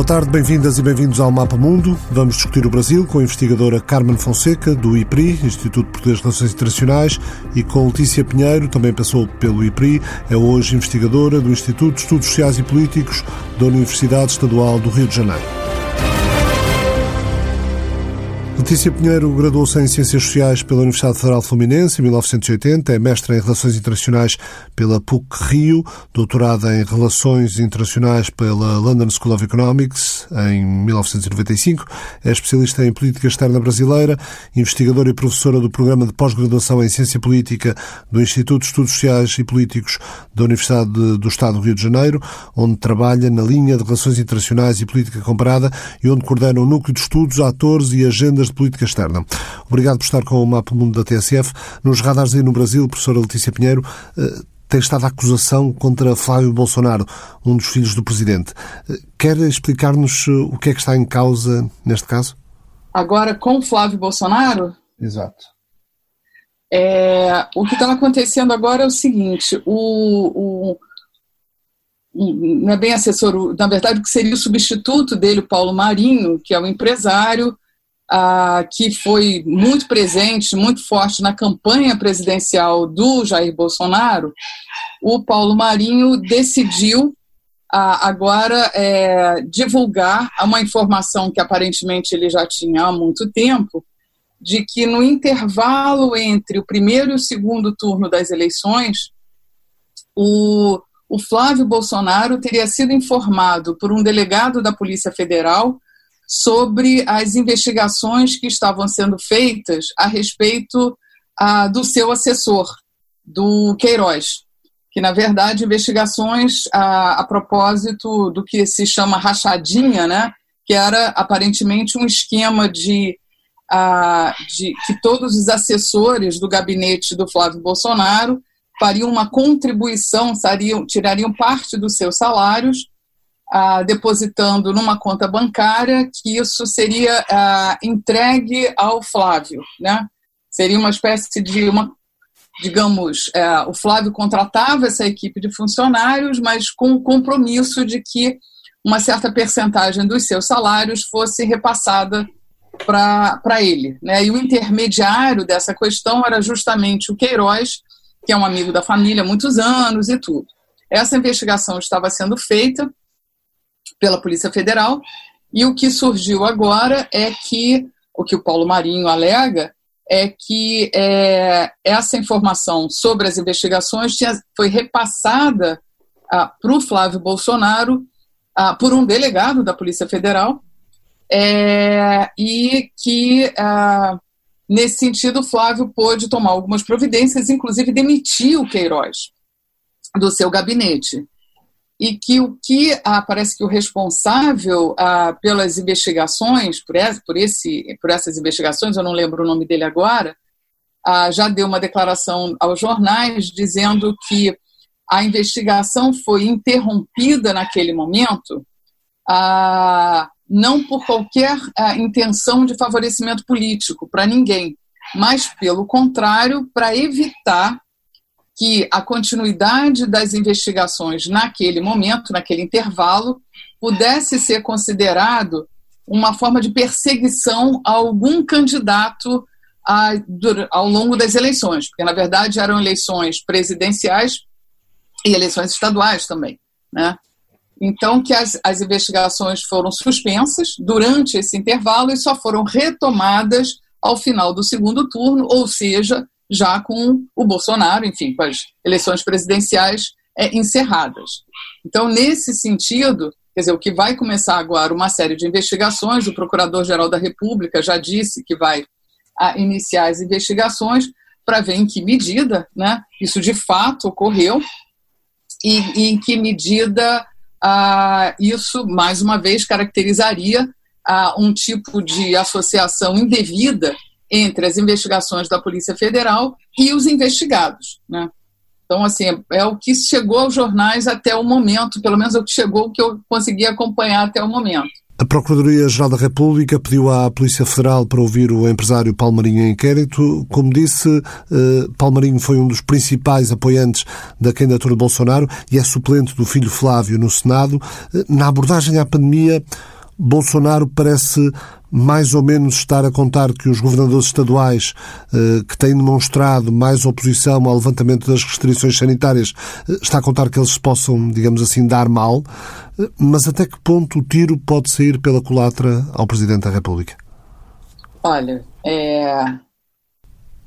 Boa tarde, bem-vindas e bem-vindos ao Mapa Mundo. Vamos discutir o Brasil com a investigadora Carmen Fonseca, do IPRI, Instituto Português de Relações Internacionais, e com Letícia Pinheiro, também passou pelo IPRI, é hoje investigadora do Instituto de Estudos Sociais e Políticos da Universidade Estadual do Rio de Janeiro. Letícia Pinheiro graduou-se em Ciências Sociais pela Universidade Federal Fluminense em 1980, é mestra em Relações Internacionais pela PUC Rio, doutorada em Relações Internacionais pela London School of Economics em 1995, é especialista em Política Externa Brasileira, investigadora e professora do Programa de Pós-Graduação em Ciência Política do Instituto de Estudos Sociais e Políticos da Universidade do Estado do Rio de Janeiro, onde trabalha na linha de Relações Internacionais e Política Comparada e onde coordena o núcleo de estudos, atores e agendas de política externa. Obrigado por estar com o Mapa Mundo da TSF. Nos radares aí no Brasil, professora Letícia Pinheiro, eh, tem estado a acusação contra Flávio Bolsonaro, um dos filhos do presidente. Eh, quer explicar-nos eh, o que é que está em causa neste caso? Agora, com Flávio Bolsonaro? Exato. É, o que está acontecendo agora é o seguinte: o, o, não é bem assessor, na verdade, o que seria o substituto dele, o Paulo Marinho, que é o empresário, ah, que foi muito presente, muito forte na campanha presidencial do Jair Bolsonaro, o Paulo Marinho decidiu ah, agora é, divulgar uma informação que aparentemente ele já tinha há muito tempo, de que no intervalo entre o primeiro e o segundo turno das eleições, o, o Flávio Bolsonaro teria sido informado por um delegado da Polícia Federal sobre as investigações que estavam sendo feitas a respeito ah, do seu assessor, do Queiroz, que na verdade investigações a, a propósito do que se chama rachadinha, né, que era aparentemente um esquema de, ah, de que todos os assessores do gabinete do Flávio Bolsonaro fariam uma contribuição, tirariam parte dos seus salários ah, depositando numa conta bancária, que isso seria ah, entregue ao Flávio, né? Seria uma espécie de uma, digamos, é, o Flávio contratava essa equipe de funcionários, mas com o compromisso de que uma certa percentagem dos seus salários fosse repassada para ele. Né? E o intermediário dessa questão era justamente o Queiroz, que é um amigo da família há muitos anos e tudo. Essa investigação estava sendo feita pela Polícia Federal. E o que surgiu agora é que, o que o Paulo Marinho alega, é que é, essa informação sobre as investigações tinha, foi repassada ah, para o Flávio Bolsonaro ah, por um delegado da Polícia Federal é, e que, ah, nesse sentido, o Flávio pôde tomar algumas providências, inclusive demitir o Queiroz do seu gabinete e que o que ah, parece que o responsável ah, pelas investigações, por, essa, por, esse, por essas investigações, eu não lembro o nome dele agora, ah, já deu uma declaração aos jornais dizendo que a investigação foi interrompida naquele momento, ah, não por qualquer ah, intenção de favorecimento político para ninguém, mas, pelo contrário, para evitar que a continuidade das investigações naquele momento, naquele intervalo, pudesse ser considerado uma forma de perseguição a algum candidato a, ao longo das eleições, porque na verdade eram eleições presidenciais e eleições estaduais também, né? Então que as, as investigações foram suspensas durante esse intervalo e só foram retomadas ao final do segundo turno, ou seja, já com o Bolsonaro, enfim, com as eleições presidenciais é, encerradas. Então, nesse sentido, quer dizer, o que vai começar agora uma série de investigações, o Procurador-Geral da República já disse que vai a, iniciar as investigações para ver em que medida né, isso de fato ocorreu e, e em que medida ah, isso, mais uma vez, caracterizaria ah, um tipo de associação indevida entre as investigações da Polícia Federal e os investigados. Né? Então, assim, é, é o que chegou aos jornais até o momento, pelo menos é o que chegou, o que eu consegui acompanhar até o momento. A Procuradoria-Geral da República pediu à Polícia Federal para ouvir o empresário Palmarinho em inquérito. Como disse, eh, Palmarinho foi um dos principais apoiantes da candidatura de Bolsonaro e é suplente do filho Flávio no Senado. Eh, na abordagem à pandemia, Bolsonaro parece mais ou menos estar a contar que os governadores estaduais eh, que têm demonstrado mais oposição ao levantamento das restrições sanitárias, eh, está a contar que eles possam, digamos assim, dar mal, eh, mas até que ponto o tiro pode sair pela culatra ao Presidente da República? Olha, é... em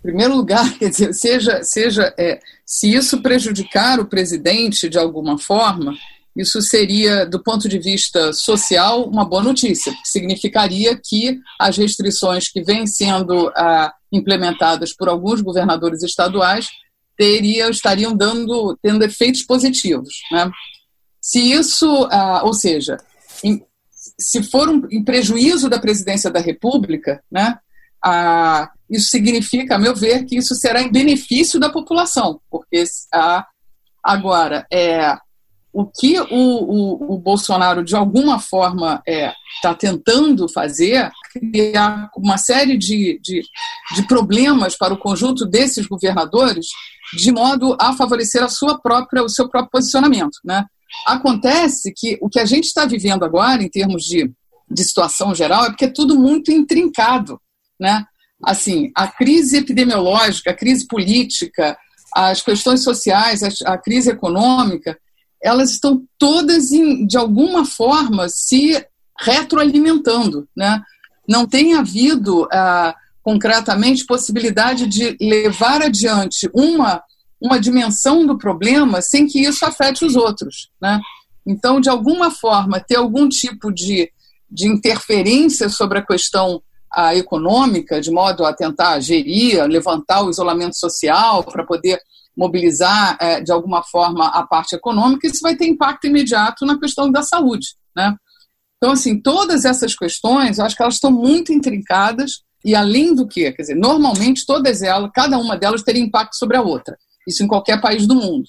primeiro lugar, quer dizer, seja, seja é, se isso prejudicar o presidente de alguma forma, isso seria, do ponto de vista social, uma boa notícia, significaria que as restrições que vêm sendo ah, implementadas por alguns governadores estaduais teria, estariam dando, tendo efeitos positivos. Né? Se isso, ah, ou seja, em, se for um, em prejuízo da presidência da República, né, ah, isso significa, a meu ver, que isso será em benefício da população, porque ah, agora é o que o, o, o, Bolsonaro, de alguma forma, está é, tá tentando fazer, criar uma série de, de, de, problemas para o conjunto desses governadores, de modo a favorecer a sua própria, o seu próprio posicionamento. Né? Acontece que o que a gente está vivendo agora, em termos de, de situação geral, é porque é tudo muito intrincado. Né? Assim, a crise epidemiológica, a crise política, as questões sociais, a, a crise econômica, elas estão todas, em, de alguma forma, se retroalimentando. Né? Não tem havido, ah, concretamente, possibilidade de levar adiante uma, uma dimensão do problema sem que isso afete os outros. Né? Então, de alguma forma, ter algum tipo de, de interferência sobre a questão a, econômica, de modo a tentar gerir, levantar o isolamento social para poder mobilizar é, de alguma forma a parte econômica, isso vai ter impacto imediato na questão da saúde, né? Então, assim, todas essas questões, eu acho que elas estão muito intrincadas e além do que, quer dizer, normalmente todas elas, cada uma delas teria impacto sobre a outra. Isso em qualquer país do mundo.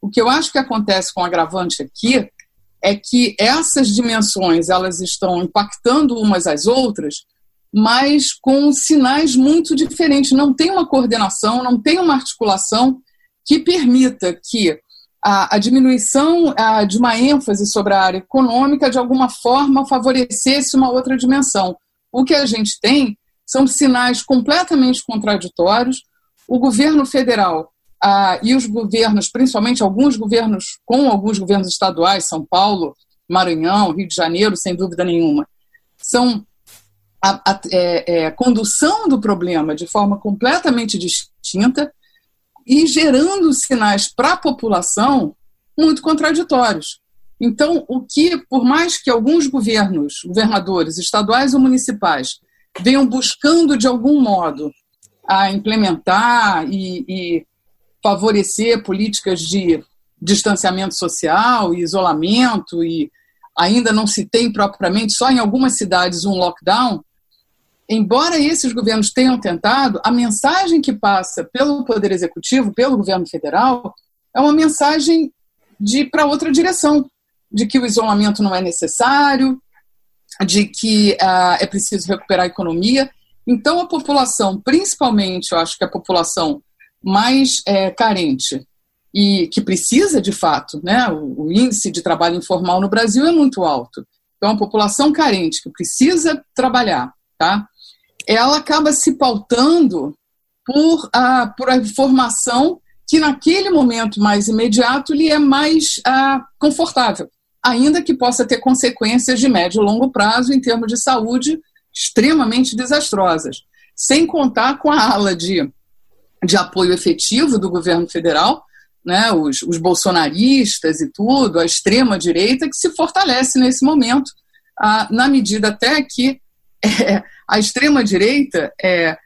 O que eu acho que acontece com o agravante aqui é que essas dimensões elas estão impactando umas às outras, mas com sinais muito diferentes. Não tem uma coordenação, não tem uma articulação que permita que a, a diminuição a, de uma ênfase sobre a área econômica, de alguma forma, favorecesse uma outra dimensão. O que a gente tem são sinais completamente contraditórios. O governo federal e os governos, principalmente alguns governos, com alguns governos estaduais, São Paulo, Maranhão, Rio de Janeiro, sem dúvida nenhuma, são a, a é, é, condução do problema de forma completamente distinta e gerando sinais para a população muito contraditórios. Então, o que, por mais que alguns governos, governadores estaduais ou municipais, venham buscando de algum modo a implementar e, e favorecer políticas de distanciamento social e isolamento e ainda não se tem propriamente só em algumas cidades um lockdown, embora esses governos tenham tentado, a mensagem que passa pelo Poder Executivo, pelo governo federal, é uma mensagem de para outra direção, de que o isolamento não é necessário, de que uh, é preciso recuperar a economia. Então, a população, principalmente, eu acho que a população mais é, carente e que precisa, de fato, né, o, o índice de trabalho informal no Brasil é muito alto. Então, a população carente que precisa trabalhar, tá? Ela acaba se pautando por a, por a informação que naquele momento mais imediato lhe é mais ah, confortável, ainda que possa ter consequências de médio e longo prazo em termos de saúde extremamente desastrosas, sem contar com a ala de, de apoio efetivo do governo federal, né, os, os bolsonaristas e tudo, a extrema direita que se fortalece nesse momento, ah, na medida até que a extrema direita é,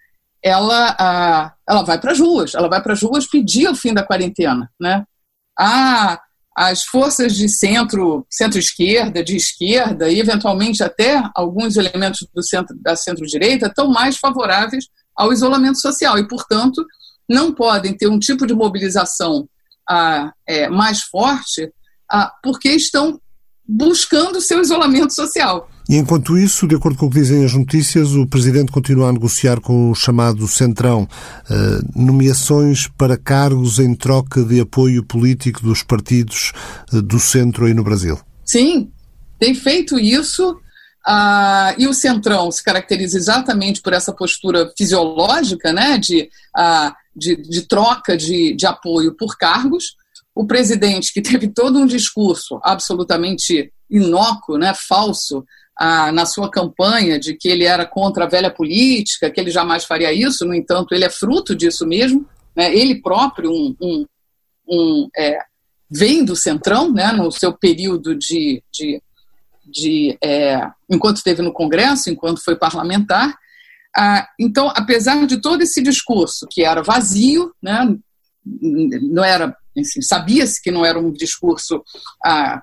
ela, a, ela vai para as ruas, ela vai para as ruas pedir o fim da quarentena, né? Ah, as forças de centro, centro-esquerda, de esquerda e eventualmente até alguns elementos do centro da centro-direita estão mais favoráveis ao isolamento social e, portanto, não podem ter um tipo de mobilização ah, é, mais forte ah, porque estão buscando seu isolamento social. E enquanto isso, de acordo com o que dizem as notícias, o Presidente continua a negociar com o chamado Centrão eh, nomeações para cargos em troca de apoio político dos partidos eh, do centro aí no Brasil. Sim, tem feito isso. Ah, e o Centrão se caracteriza exatamente por essa postura fisiológica né, de, ah, de, de, troca de, de apoio por cargos. O presidente, que teve todo um discurso absolutamente inócuo, né, falso, ah, na sua campanha de que ele era contra a velha política, que ele jamais faria isso, no entanto, ele é fruto disso mesmo. Né, ele próprio um, um, um é, vem do Centrão, né, no seu período de, de de é, enquanto esteve no Congresso, enquanto foi parlamentar. Ah, então, apesar de todo esse discurso que era vazio, né, não era, sabia-se que não era um discurso ah,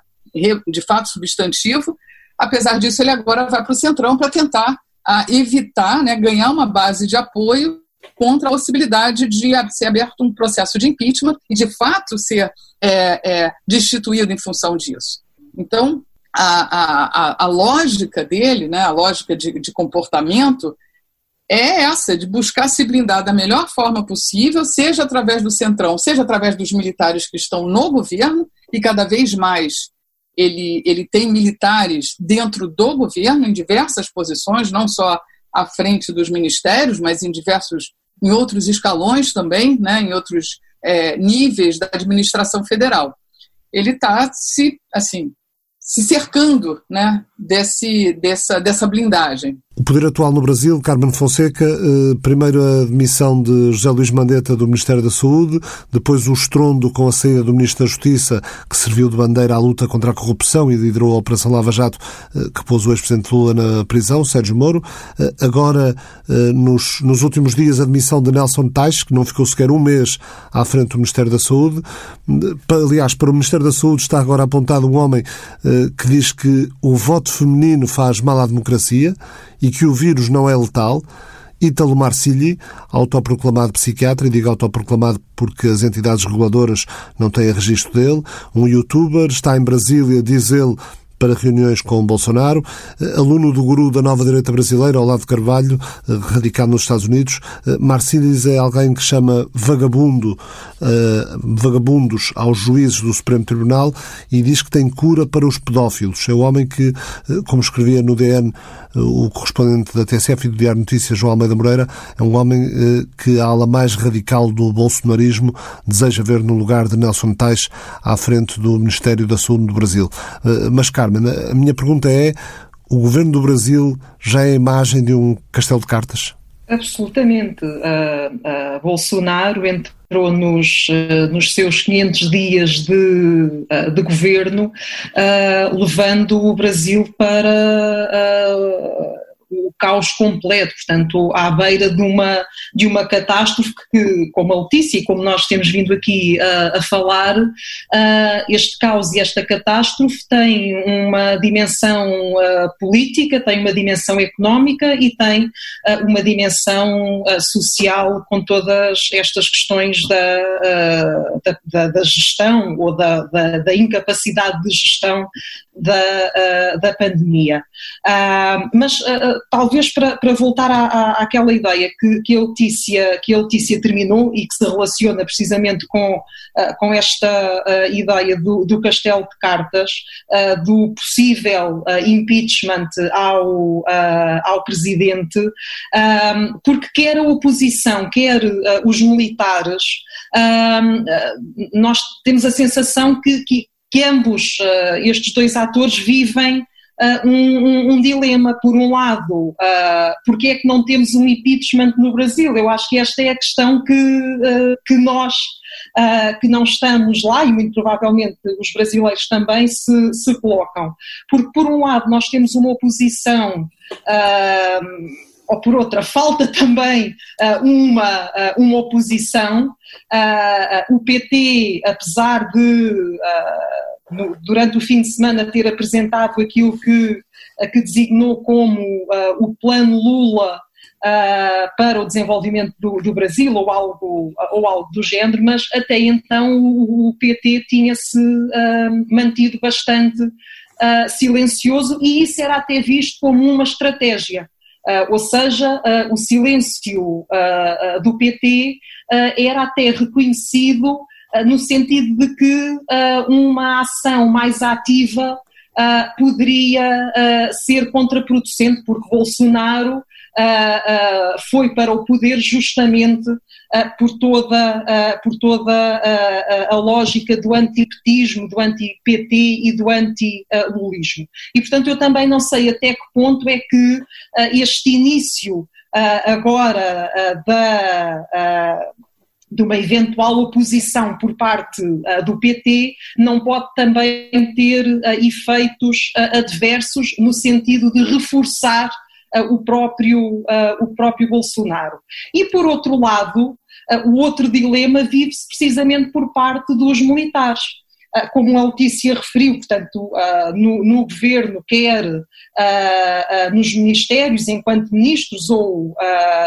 de fato substantivo. Apesar disso, ele agora vai para o centrão para tentar ah, evitar, né, ganhar uma base de apoio contra a possibilidade de ser aberto um processo de impeachment e, de fato, ser é, é, destituído em função disso. Então, a, a, a lógica dele, né, a lógica de, de comportamento, é essa, de buscar se blindar da melhor forma possível, seja através do centrão, seja através dos militares que estão no governo, e cada vez mais ele, ele tem militares dentro do governo, em diversas posições, não só à frente dos ministérios, mas em diversos, em outros escalões também, né, em outros é, níveis da administração federal. Ele está se, assim, se cercando né, desse, dessa, dessa blindagem. O poder atual no Brasil, Carmen Fonseca, eh, primeiro a demissão de José Luís Mandetta do Ministério da Saúde, depois o estrondo com a saída do Ministro da Justiça, que serviu de bandeira à luta contra a corrupção e liderou a Operação Lava Jato, eh, que pôs o ex-presidente Lula na prisão, Sérgio Moro. Eh, agora, nos, nos últimos dias, a demissão de Nelson Tais, que não ficou sequer um mês à frente do Ministério da Saúde. Aliás, para o Ministério da Saúde está agora apontado um homem que diz que o voto feminino faz mal à democracia e que o vírus não é letal, Ítalo Marcilli, autoproclamado psiquiatra, e digo autoproclamado porque as entidades reguladoras não têm registro dele, um youtuber, está em Brasília, diz ele, para reuniões com Bolsonaro, eh, aluno do guru da nova direita brasileira, Olavo Carvalho, eh, radicado nos Estados Unidos. Eh, Marcílides é alguém que chama vagabundo, vagabundos aos juízes do Supremo Tribunal e diz que tem cura para os pedófilos. É o homem que, como escrevia no DN o correspondente da TSF e do Diário Notícias, João Almeida Moreira, é um homem que a ala mais radical do bolsonarismo deseja ver no lugar de Nelson Tais à frente do Ministério da Saúde do Brasil. Mas, cá Carmen, a minha pergunta é: o governo do Brasil já é a imagem de um castelo de cartas? Absolutamente. Uh, uh, Bolsonaro entrou nos, uh, nos seus 500 dias de, de governo, levando o Brasil para o caos completo, portanto, à beira de uma, de uma catástrofe que, como a Letícia e como nós temos vindo aqui uh, a falar, uh, este caos e esta catástrofe tem uma dimensão uh, política, tem uma dimensão económica e tem uma dimensão social com todas estas questões da, da, da, gestão ou da, da, da incapacidade de gestão da, da pandemia. mas talvez para, para voltar à, à, àquela ideia que, que, a Letícia, que a Letícia terminou e que se relaciona precisamente com, com esta ideia do, do, castelo de cartas, do possível impeachment ao, ao presidente, um, porque quer a oposição, quer os militares, um, nós temos a sensação que, que, que ambos estes dois atores vivem uh, um, um, dilema. Por um lado, uh, porque é que não temos um impeachment no Brasil? Eu acho que esta é a questão que, uh, que nós, uh, que não estamos lá e muito provavelmente os brasileiros também se, se colocam. Porque, por um lado, nós temos uma oposição ou por outra, falta também uh, uma, uh, uma oposição. Uh, o PT, apesar de durante o fim de semana ter apresentado aquilo que, que designou como o plano Lula para o desenvolvimento do, do, Brasil ou algo, ou algo do género, mas até então o, o PT tinha-se uh, mantido bastante uh, silencioso e isso era até visto como uma estratégia. Uh, ou seja, uh, o silêncio do PT era até reconhecido no sentido de que uma ação mais ativa poderia ser contraproducente, porque Bolsonaro foi para o poder justamente por toda, por toda a lógica do antipetismo, do anti-PT e do anti-lulismo. E, portanto, eu também não sei até que ponto é que este início agora da de uma eventual oposição por parte uh, do PT não pode também ter uh, efeitos uh, adversos no sentido de reforçar o, próprio, o próprio Bolsonaro. E por outro lado, o outro dilema vive-se precisamente por parte dos militares ah, como a Letícia referiu, portanto, ah, no, no governo, quer ah, nos ministérios, enquanto ministros, ou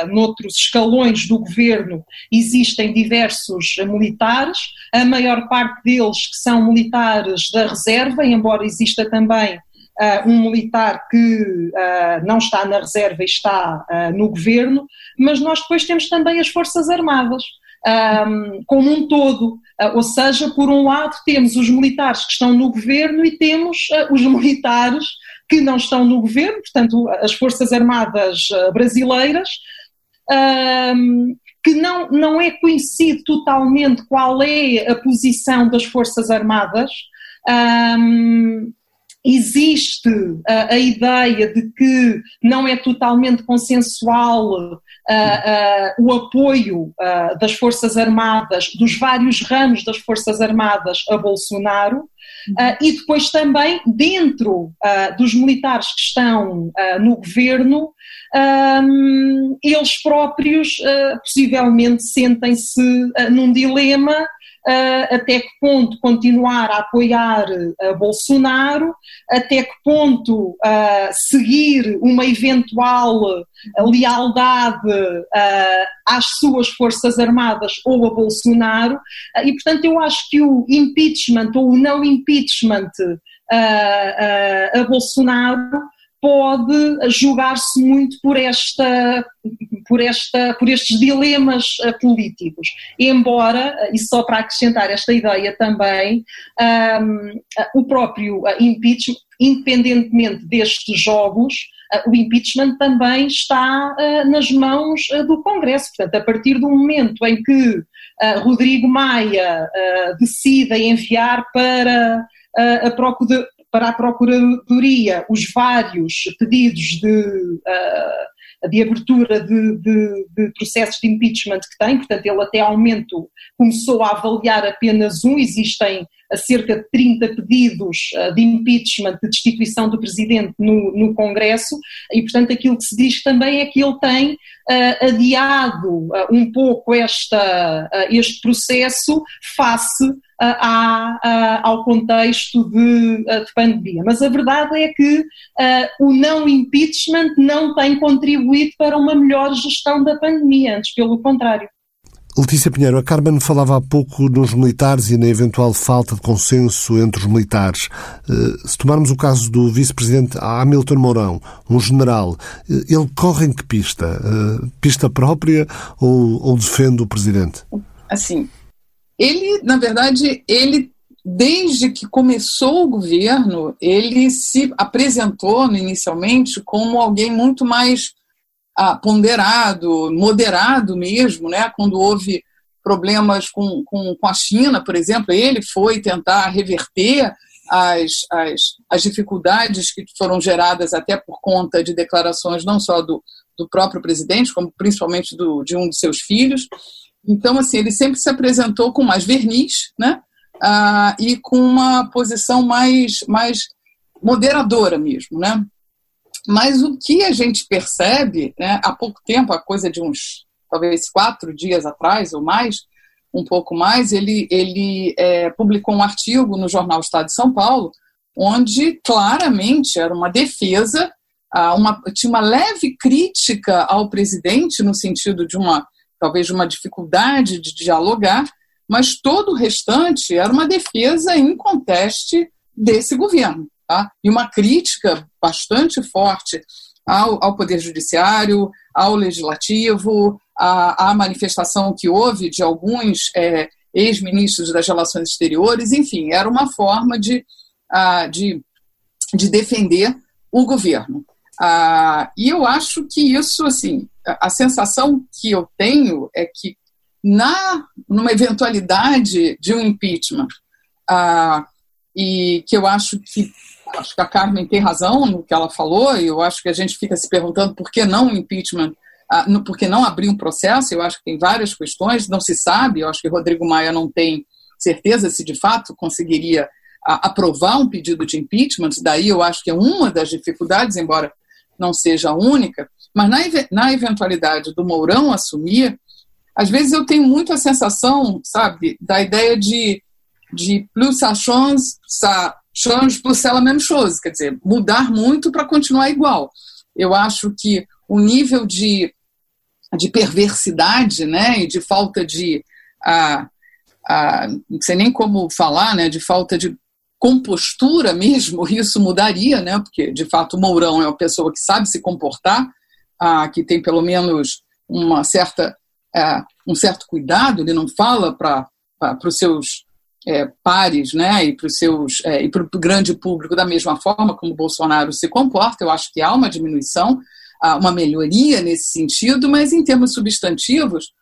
noutros escalões do governo, existem diversos militares, a maior parte deles que são militares da reserva, embora exista também Uh, um militar que uh, não está na reserva e está uh, no governo, mas nós depois temos também as Forças Armadas um, como um todo. Ou seja, por um lado temos os militares que estão no governo e temos os militares que não estão no governo, portanto, as Forças Armadas brasileiras, um, que não, não é conhecido totalmente qual é a posição das Forças Armadas. Um, existe a, a, ideia de que não é totalmente consensual uh, o apoio das Forças Armadas, dos vários ramos das Forças Armadas a Bolsonaro, e depois também dentro dos militares que estão no governo, eles próprios possivelmente sentem-se num dilema até que ponto continuar a apoiar uh, Bolsonaro, até que ponto uh, seguir uma eventual lealdade às suas Forças Armadas ou a Bolsonaro, e portanto eu acho que o impeachment ou o não impeachment a Bolsonaro pode julgar-se muito por esta por, esta, por estes dilemas uh, políticos. Embora, uh, e só para acrescentar esta ideia também, um, uh, o próprio impeachment, independentemente destes jogos, o impeachment também está nas mãos do Congresso. Portanto, a partir do momento em que Rodrigo Maia decide enviar para a para a Procuradoria os vários pedidos de, uh, de abertura de, de, de, processos de impeachment que tem, portanto, ele até ao momento começou a avaliar apenas um, existem cerca de 30 pedidos uh, de impeachment, de destituição do presidente no, no Congresso, e portanto aquilo que se diz também é que ele tem uh, adiado um pouco esta, este processo face à, ao contexto de, de, pandemia. Mas a verdade é que uh, o não impeachment não tem contribuído para uma melhor gestão da pandemia, antes pelo contrário. Letícia Pinheiro, a Carmen falava há pouco nos militares e na eventual falta de consenso entre os militares. Eh, se tomarmos o caso do vice-presidente Hamilton Mourão, um general, eh, ele corre em que pista? Pista própria ou, ou defende o presidente? Assim, ele, na verdade, ele desde que começou o governo, ele se apresentou inicialmente como alguém muito mais ah, ponderado, moderado mesmo, né? Quando houve problemas com, com, com a China, por exemplo, ele foi tentar reverter as, as, as dificuldades que foram geradas até por conta de declarações não só do, do próprio presidente, como principalmente do, de um de seus filhos. Então, assim, ele sempre se apresentou com mais verniz, né? Ah, e com uma posição mais, mais moderadora mesmo, né? Mas o que a gente percebe, né, há pouco tempo, a coisa de uns, talvez quatro dias atrás ou mais, um pouco mais, ele, ele é, publicou um artigo no jornal Estado de São Paulo, onde claramente era uma defesa, ah, uma, tinha uma leve crítica ao presidente, no sentido de uma talvez uma dificuldade de dialogar, mas todo o restante era uma defesa inconteste desse governo. Tá? e uma crítica bastante forte ao, ao Poder Judiciário, ao Legislativo, à, manifestação que houve de alguns é, ex-ministros das Relações Exteriores, enfim, era uma forma de, uh, de, de defender o governo. Uh, e eu acho que isso, assim, a, sensação que eu tenho é que na numa eventualidade de um impeachment, uh, e que eu acho que acho que a Carmen tem razão no que ela falou, e eu acho que a gente fica se perguntando por que não o impeachment, uh, por que não abrir um processo, eu acho que tem várias questões, não se sabe, eu acho que Rodrigo Maia não tem certeza se de fato conseguiria uh, aprovar um pedido de impeachment, daí eu acho que é uma das dificuldades, embora não seja a única, mas na, na eventualidade do Mourão assumir, às vezes eu tenho muito a sensação, sabe, da ideia de, de plus ça change, ça change plus c'est la même chose, quer dizer, mudar muito para continuar igual. Eu acho que o nível de, de perversidade, né, e de falta de, a, a, não sei nem como falar, né, de falta de compostura mesmo, isso mudaria, né, porque de fato o Mourão é uma pessoa que sabe se comportar, ah, que tem pelo menos uma certa é, um certo cuidado, ele não fala para os seus é, pares né, e para seus é, e para o grande público da mesma forma como o Bolsonaro se comporta. Eu acho que há uma diminuição, há uma melhoria nesse sentido, mas em termos substantivos,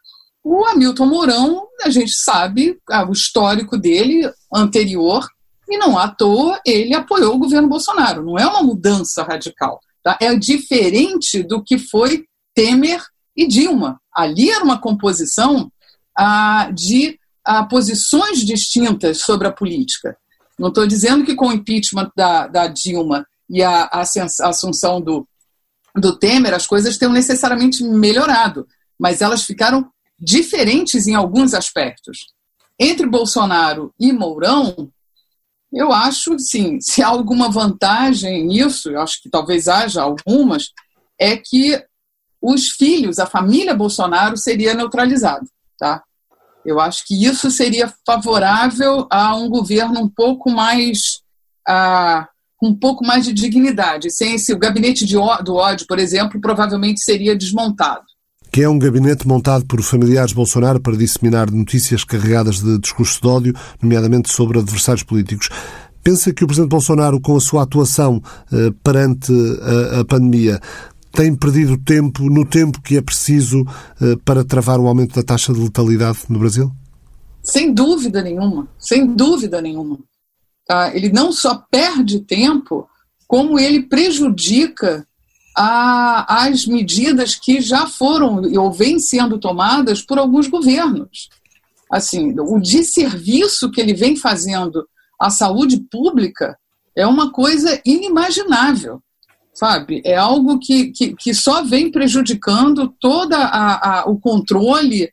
o Hamilton Mourão, a gente sabe ah, o histórico dele anterior, e não à toa ele apoiou o governo Bolsonaro. Não é uma mudança radical. Tá? É diferente do que foi Temer e Dilma. Ali era uma composição ah, de ah, posições distintas sobre a política. Não estou dizendo que com o impeachment da, da Dilma e a, a, assunção do, do Temer as coisas tenham necessariamente melhorado, mas elas ficaram diferentes em alguns aspectos. Entre Bolsonaro e Mourão, eu acho, sim, se há alguma vantagem nisso, eu acho que talvez haja algumas, é que os filhos, a família Bolsonaro seria neutralizado, tá? Eu acho que isso seria favorável a um governo um pouco mais a um pouco mais de dignidade. Sem esse, o gabinete de, do ódio, por exemplo, provavelmente seria desmontado. Que é um gabinete montado por familiares Bolsonaro para disseminar notícias carregadas de discurso de ódio, nomeadamente sobre adversários políticos. Pensa que o Presidente Bolsonaro, com a sua atuação eh, perante a, a pandemia, tem perdido tempo no tempo que é preciso uh, para travar o aumento da taxa de letalidade no Brasil? Sem dúvida nenhuma, sem dúvida nenhuma. Tá? Ele não só perde tempo, como ele prejudica a, as medidas que já foram ou vêm sendo tomadas por alguns governos. Assim, o desserviço que ele vem fazendo à saúde pública é uma coisa inimaginável sabe? É algo que, que, que só vem prejudicando todo o controle,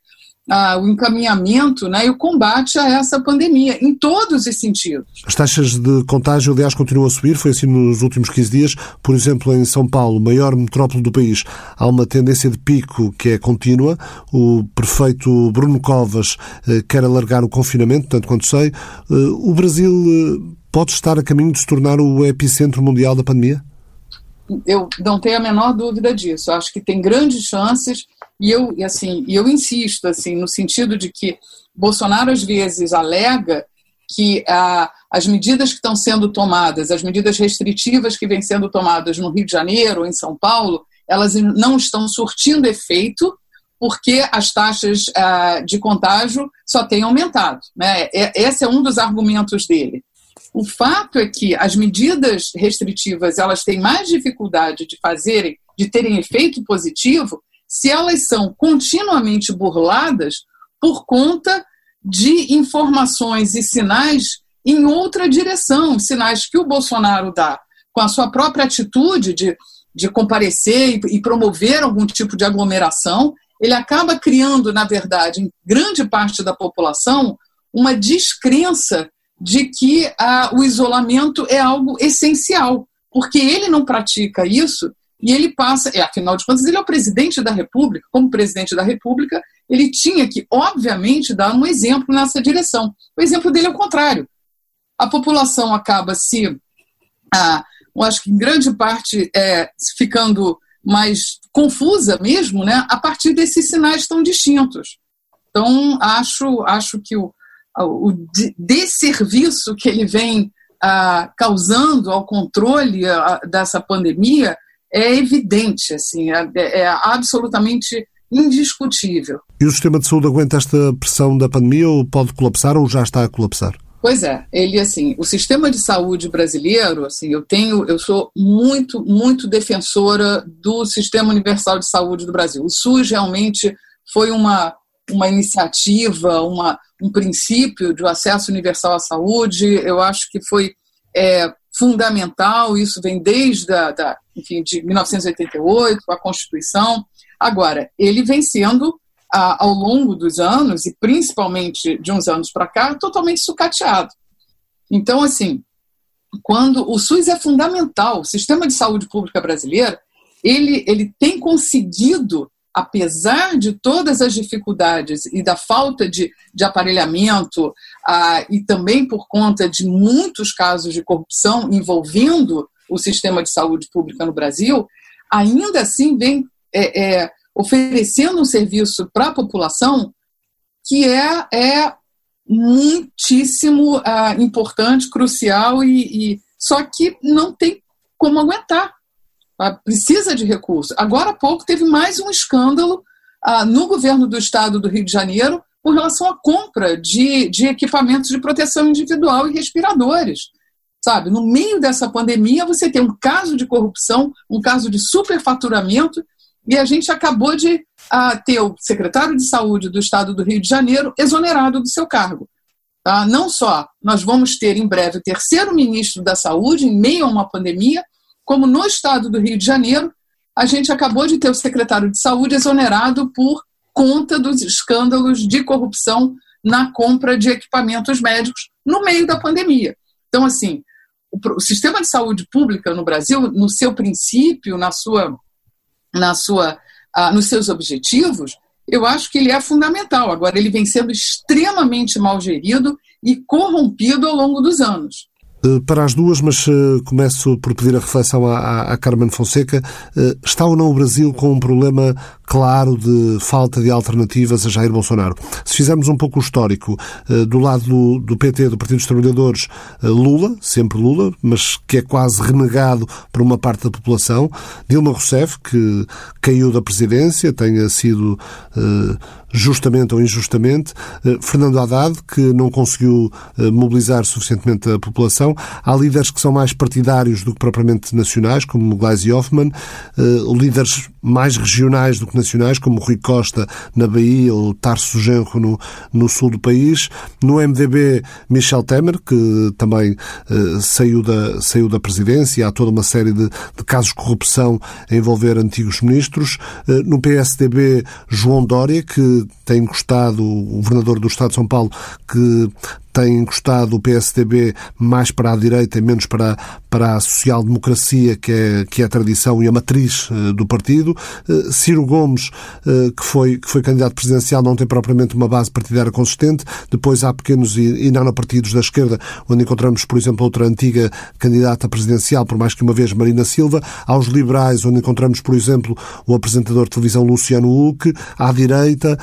a, o encaminhamento né, e o combate a essa pandemia, em todos os sentidos. As taxas de contágio, aliás, continuam a subir, foi assim nos últimos 15 dias. Por exemplo, em São Paulo, maior metrópole do país, há uma tendência de pico que é contínua. O prefeito Bruno Covas eh, quer alargar o confinamento, tanto quanto sei. Eh, o Brasil eh, pode estar a caminho de se tornar o epicentro mundial da pandemia? Eu não tenho a menor dúvida disso. Acho que tem grandes chances e eu, e assim, eu insisto assim no sentido de que Bolsonaro às vezes alega que ah, as medidas que estão sendo tomadas, as medidas restritivas que vêm sendo tomadas no Rio de Janeiro ou em São Paulo, elas não estão surtindo efeito porque as taxas ah, de contágio só têm aumentado. Né? É, esse é um dos argumentos dele. O fato é que as medidas restritivas elas têm mais dificuldade de fazerem, de terem efeito positivo, se elas são continuamente burladas por conta de informações e sinais em outra direção, sinais que o Bolsonaro dá com a sua própria atitude de, de comparecer e, e promover algum tipo de aglomeração, ele acaba criando, na verdade, em grande parte da população, uma descrença de que ah, o isolamento é algo essencial, porque ele não pratica isso e ele passa, é, afinal de contas, ele é o presidente da República. Como presidente da República, ele tinha que, obviamente, dar um exemplo nessa direção. O exemplo dele é o contrário. A população acaba se ah, eu acho que em grande parte é, ficando mais confusa mesmo, né, a partir desses sinais tão distintos. Então, acho, acho que o, o desserviço que ele vem ah, causando ao controle ah, dessa pandemia é evidente, assim, é, é absolutamente indiscutível. E o sistema de saúde aguenta esta pressão da pandemia ou pode colapsar ou já está a colapsar? Pois é, ele assim, o sistema de saúde brasileiro, assim, eu tenho, eu sou muito, muito defensora do Sistema Universal de Saúde do Brasil. O SUS realmente foi uma, uma iniciativa, uma, um princípio de acesso universal à saúde. Eu acho que foi é, fundamental. Isso vem desde a, da, enfim, de 1988, a Constituição. Agora, ele vem sendo ao longo dos anos, e principalmente de uns anos para cá, totalmente sucateado. Então, assim, quando o SUS é fundamental, o sistema de saúde pública brasileiro, ele, ele tem conseguido, apesar de todas as dificuldades e da falta de, de aparelhamento, ah, e também por conta de muitos casos de corrupção envolvendo o sistema de saúde pública no Brasil, ainda assim vem é, é, oferecendo um serviço para a população que é, é muitíssimo uh, importante, crucial e, e, só que não tem como aguentar. Uh, precisa de recursos. Agora há pouco teve mais um escândalo uh, no governo do estado do Rio de Janeiro com relação à compra de, de equipamentos de proteção individual e respiradores. Sabe, no meio dessa pandemia, você tem um caso de corrupção, um caso de superfaturamento e a gente acabou de uh, ter o secretário de saúde do estado do Rio de Janeiro exonerado do seu cargo. Tá? Não só nós vamos ter em breve o terceiro ministro da saúde, em meio a uma pandemia, como no estado do Rio de Janeiro, a gente acabou de ter o secretário de saúde exonerado por conta dos escândalos de corrupção na compra de equipamentos médicos no meio da pandemia. Então, assim, o, sistema de saúde pública no Brasil, no seu princípio, na sua na sua, ah, nos seus objetivos, eu acho que ele é fundamental. Agora, ele vem sendo extremamente mal gerido e corrompido ao longo dos anos. Eh, para as duas, mas uh, começo por pedir a reflexão à, à Carmen Fonseca. Uh, está ou não o Brasil com um problema claro de falta de alternativas a Jair Bolsonaro? Se fizermos um pouco o histórico, do lado do, do, PT, do Partido dos Trabalhadores, Lula, sempre Lula, mas que é quase renegado por uma parte da população. Dilma Rousseff, que caiu da presidência, tenha sido justamente ou injustamente. Eh, Fernando Haddad, que não conseguiu eh, mobilizar suficientemente a população. Há líderes que são mais partidários do que propriamente nacionais, como Gleisi Hoffmann. Eh, líderes mais regionais do que nacionais, como Rui Costa na Bahia ou Tarso Genro no, no sul do país. No MDB, Michel Temer, que também saiu, da, saiu da presidência. Há toda uma série de, de casos de corrupção a envolver antigos ministros. no PSDB, João Dória, que tem gostado, o governador do Estado de São Paulo, que tem encostado o PSDB mais para a direita e menos para, para a social-democracia, que é, que é a tradição e a matriz uh, do partido. Uh, Ciro Gomes, uh, que, foi, que foi candidato presidencial, não tem propriamente uma base partidária consistente. Depois há pequenos e, e nanopartidos da esquerda, onde encontramos, por exemplo, outra antiga candidata presidencial, por mais que uma vez Marina Silva. Há os liberais, onde encontramos, por exemplo, o apresentador de televisão Luciano Huck. À direita,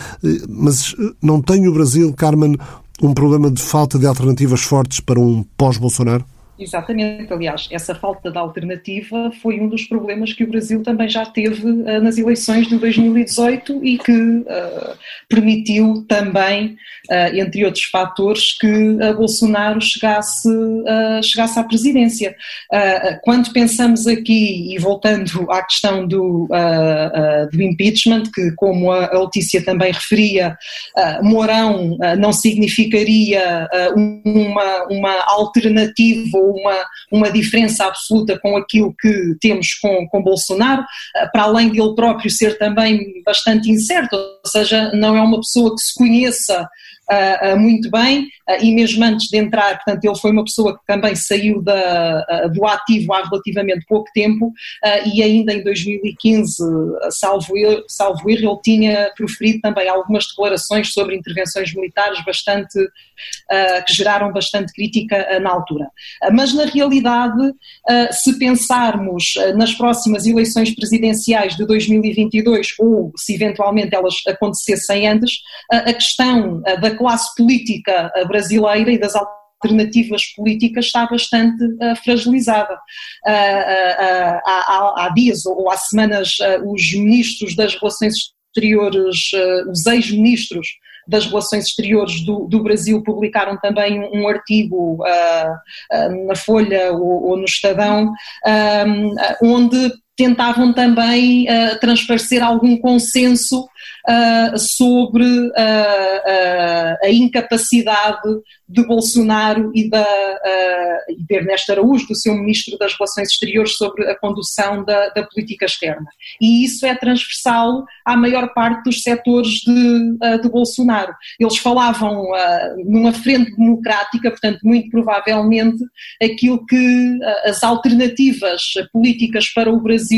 mas não tem o Brasil, Carmen, um problema de falta de alternativas fortes para um pós-Bolsonaro? Exatamente, aliás, essa falta de alternativa foi um dos problemas que o Brasil também já teve uh, nas eleições de 2018 e que uh, permitiu também, uh, entre outros fatores, que Bolsonaro chegasse, chegasse à presidência. quando pensamos aqui, e voltando à questão do, do impeachment, que como a Letícia também referia, Mourão não significaria uma, uma alternativa uma, uma diferença absoluta com aquilo que temos com, com Bolsonaro, eh, para além de ele próprio ser também bastante incerto, seja, não é uma pessoa que se conheça uh, uh, muito bem uh, e mesmo antes de entrar, portanto, ele foi uma pessoa que também saiu da, do ativo há relativamente pouco tempo e ainda em 2015, salvo, eu, salvo erro, ele tinha proferido também algumas declarações sobre intervenções militares bastante, que geraram bastante crítica na altura. mas na realidade, se pensarmos nas próximas eleições presidenciais de 2022 ou se eventualmente elas acontecessem antes, a questão da classe política brasileira e das alternativas políticas está bastante fragilizada. Há, há, dias ou há semanas os ministros das relações exteriores, os ex-ministros das Relações Exteriores do, do, Brasil publicaram também um, um artigo na Folha ou, ou no Estadão, um, onde tentavam também uh, transparecer algum consenso uh, sobre uh, a incapacidade de Bolsonaro e, da, e de Ernesto Araújo, do seu Ministro das Relações Exteriores, sobre a condução da, da política externa. E isso é transversal à maior parte dos setores de, de Bolsonaro. Eles falavam numa frente democrática, portanto, muito provavelmente aquilo que as alternativas políticas para o Brasil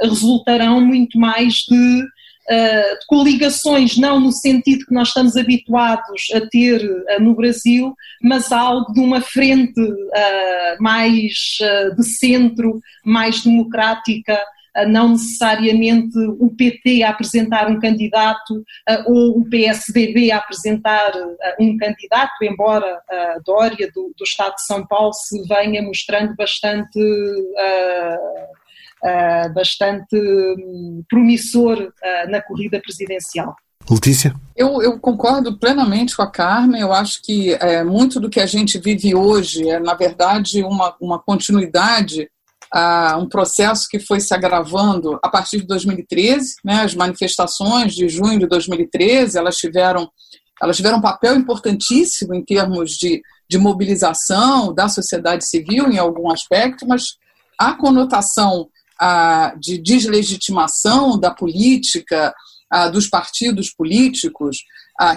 resultarão muito mais de uh, de coligações, não no sentido que nós estamos habituados a ter uh, no Brasil, mas algo de uma frente uh, mais de centro, mais democrática, não necessariamente o PT a apresentar um candidato ou o PSDB a apresentar um candidato, embora a Dória do, do Estado de São Paulo se venha mostrando bastante uh, bastante um, promissor uh, na corrida presidencial. Letícia? Eu, eu, concordo plenamente com a Carmen. Eu acho que é, muito do que a gente vive hoje é, na verdade, uma, uma continuidade a um processo que foi se agravando a partir de 2013. Né? As manifestações de junho de 2013 elas tiveram, elas tiveram um papel importantíssimo em termos de, de mobilização da sociedade civil em algum aspecto, mas a conotação de deslegitimação da política, dos partidos políticos,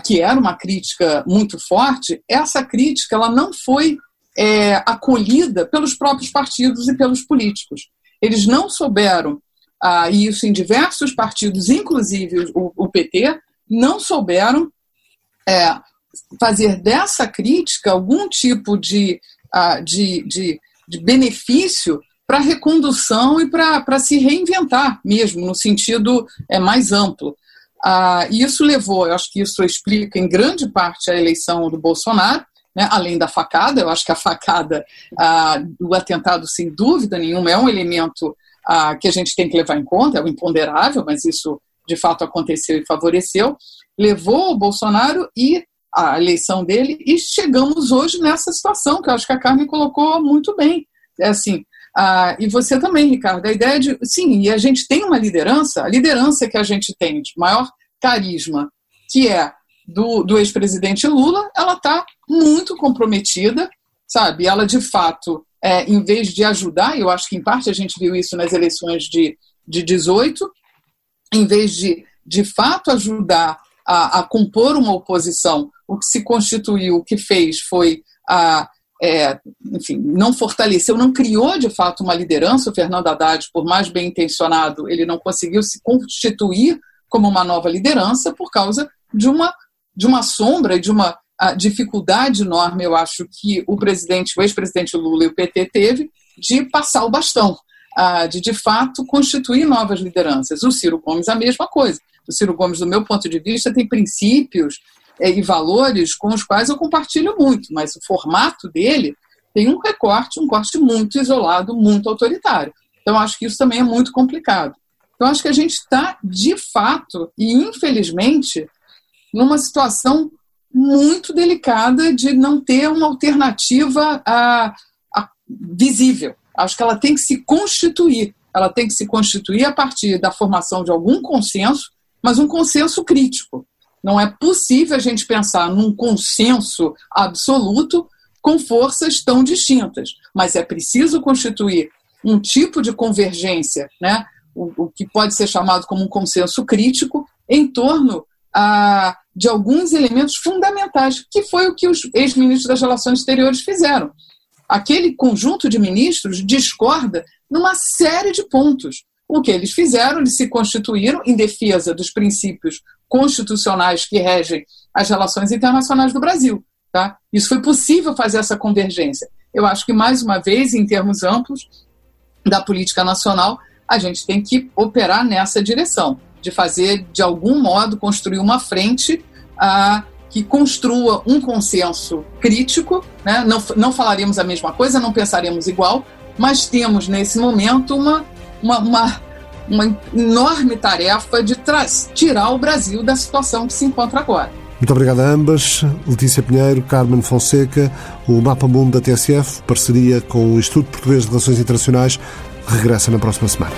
que era uma crítica muito forte, essa crítica ela não foi é, acolhida pelos próprios partidos e pelos políticos. Eles não souberam, e isso em diversos partidos, inclusive o, o PT, não souberam é, fazer dessa crítica algum tipo de, de, de, de benefício para recondução e para se reinventar mesmo, no sentido é, mais amplo. Ah, e isso levou, eu acho que isso explica em grande parte a eleição do Bolsonaro, né, além da facada, eu acho que a facada ah, do atentado, sem dúvida nenhuma, é um elemento ah, que a gente tem que levar em conta, é o imponderável, mas isso de fato aconteceu e favoreceu, levou o Bolsonaro e a eleição dele, e chegamos hoje nessa situação, que eu acho que a Carmen colocou muito bem. É assim, ah, e você também, Ricardo, a ideia de. Sim, e a gente tem uma liderança, a liderança que a gente tem de maior carisma, que é do, do ex-presidente Lula, ela está muito comprometida, sabe? Ela, de fato, é, em vez de ajudar, eu acho que em parte a gente viu isso nas eleições de, de 18, em vez de, de fato, ajudar a, a compor uma oposição, o que se constituiu, o que fez foi a é, enfim, não fortaleceu, não criou de fato uma liderança. O Fernando Haddad, por mais bem intencionado, ele não conseguiu se constituir como uma nova liderança por causa de uma, de uma sombra, de uma dificuldade enorme, eu acho, que o presidente, o ex-presidente Lula e o PT teve de passar o bastão, de de fato constituir novas lideranças. O Ciro Gomes, a mesma coisa. O Ciro Gomes, do meu ponto de vista, tem princípios e valores com os quais eu compartilho muito, mas o formato dele tem um recorte, um corte muito isolado, muito autoritário. Então, acho que isso também é muito complicado. Então, acho que a gente está, de fato, e infelizmente, numa situação muito delicada de não ter uma alternativa a, a, visível. Acho que ela tem que se constituir. Ela tem que se constituir a partir da formação de algum consenso, mas um consenso crítico. Não é possível a gente pensar num consenso absoluto com forças tão distintas, mas é preciso constituir um tipo de convergência, né, o, o que pode ser chamado como um consenso crítico, em torno ah, de alguns elementos fundamentais, que foi o que os ex-ministros das Relações Exteriores fizeram. Aquele conjunto de ministros discorda numa série de pontos. O que eles fizeram, eles se constituíram em defesa dos princípios constitucionais que regem as relações internacionais do Brasil. Tá? Isso foi possível fazer essa convergência. Eu acho que, mais uma vez, em termos amplos da política nacional, a gente tem que operar nessa direção, de fazer, de algum modo, construir uma frente ah, que construa um consenso crítico. Né? Não, não falaremos a mesma coisa, não pensaremos igual, mas temos, nesse momento, uma, uma, uma, uma enorme tarefa de tirar o Brasil da situação que se encontra agora. Muito obrigado a ambas. Letícia Pinheiro, Carmen Fonseca, o Mapa Mundo da TSF, parceria com o Instituto Português de Relações Internacionais, regressa na próxima semana.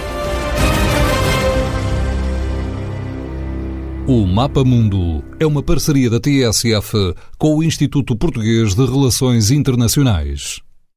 O Mapa Mundo é uma parceria da TSF com o Instituto Português de Relações Internacionais.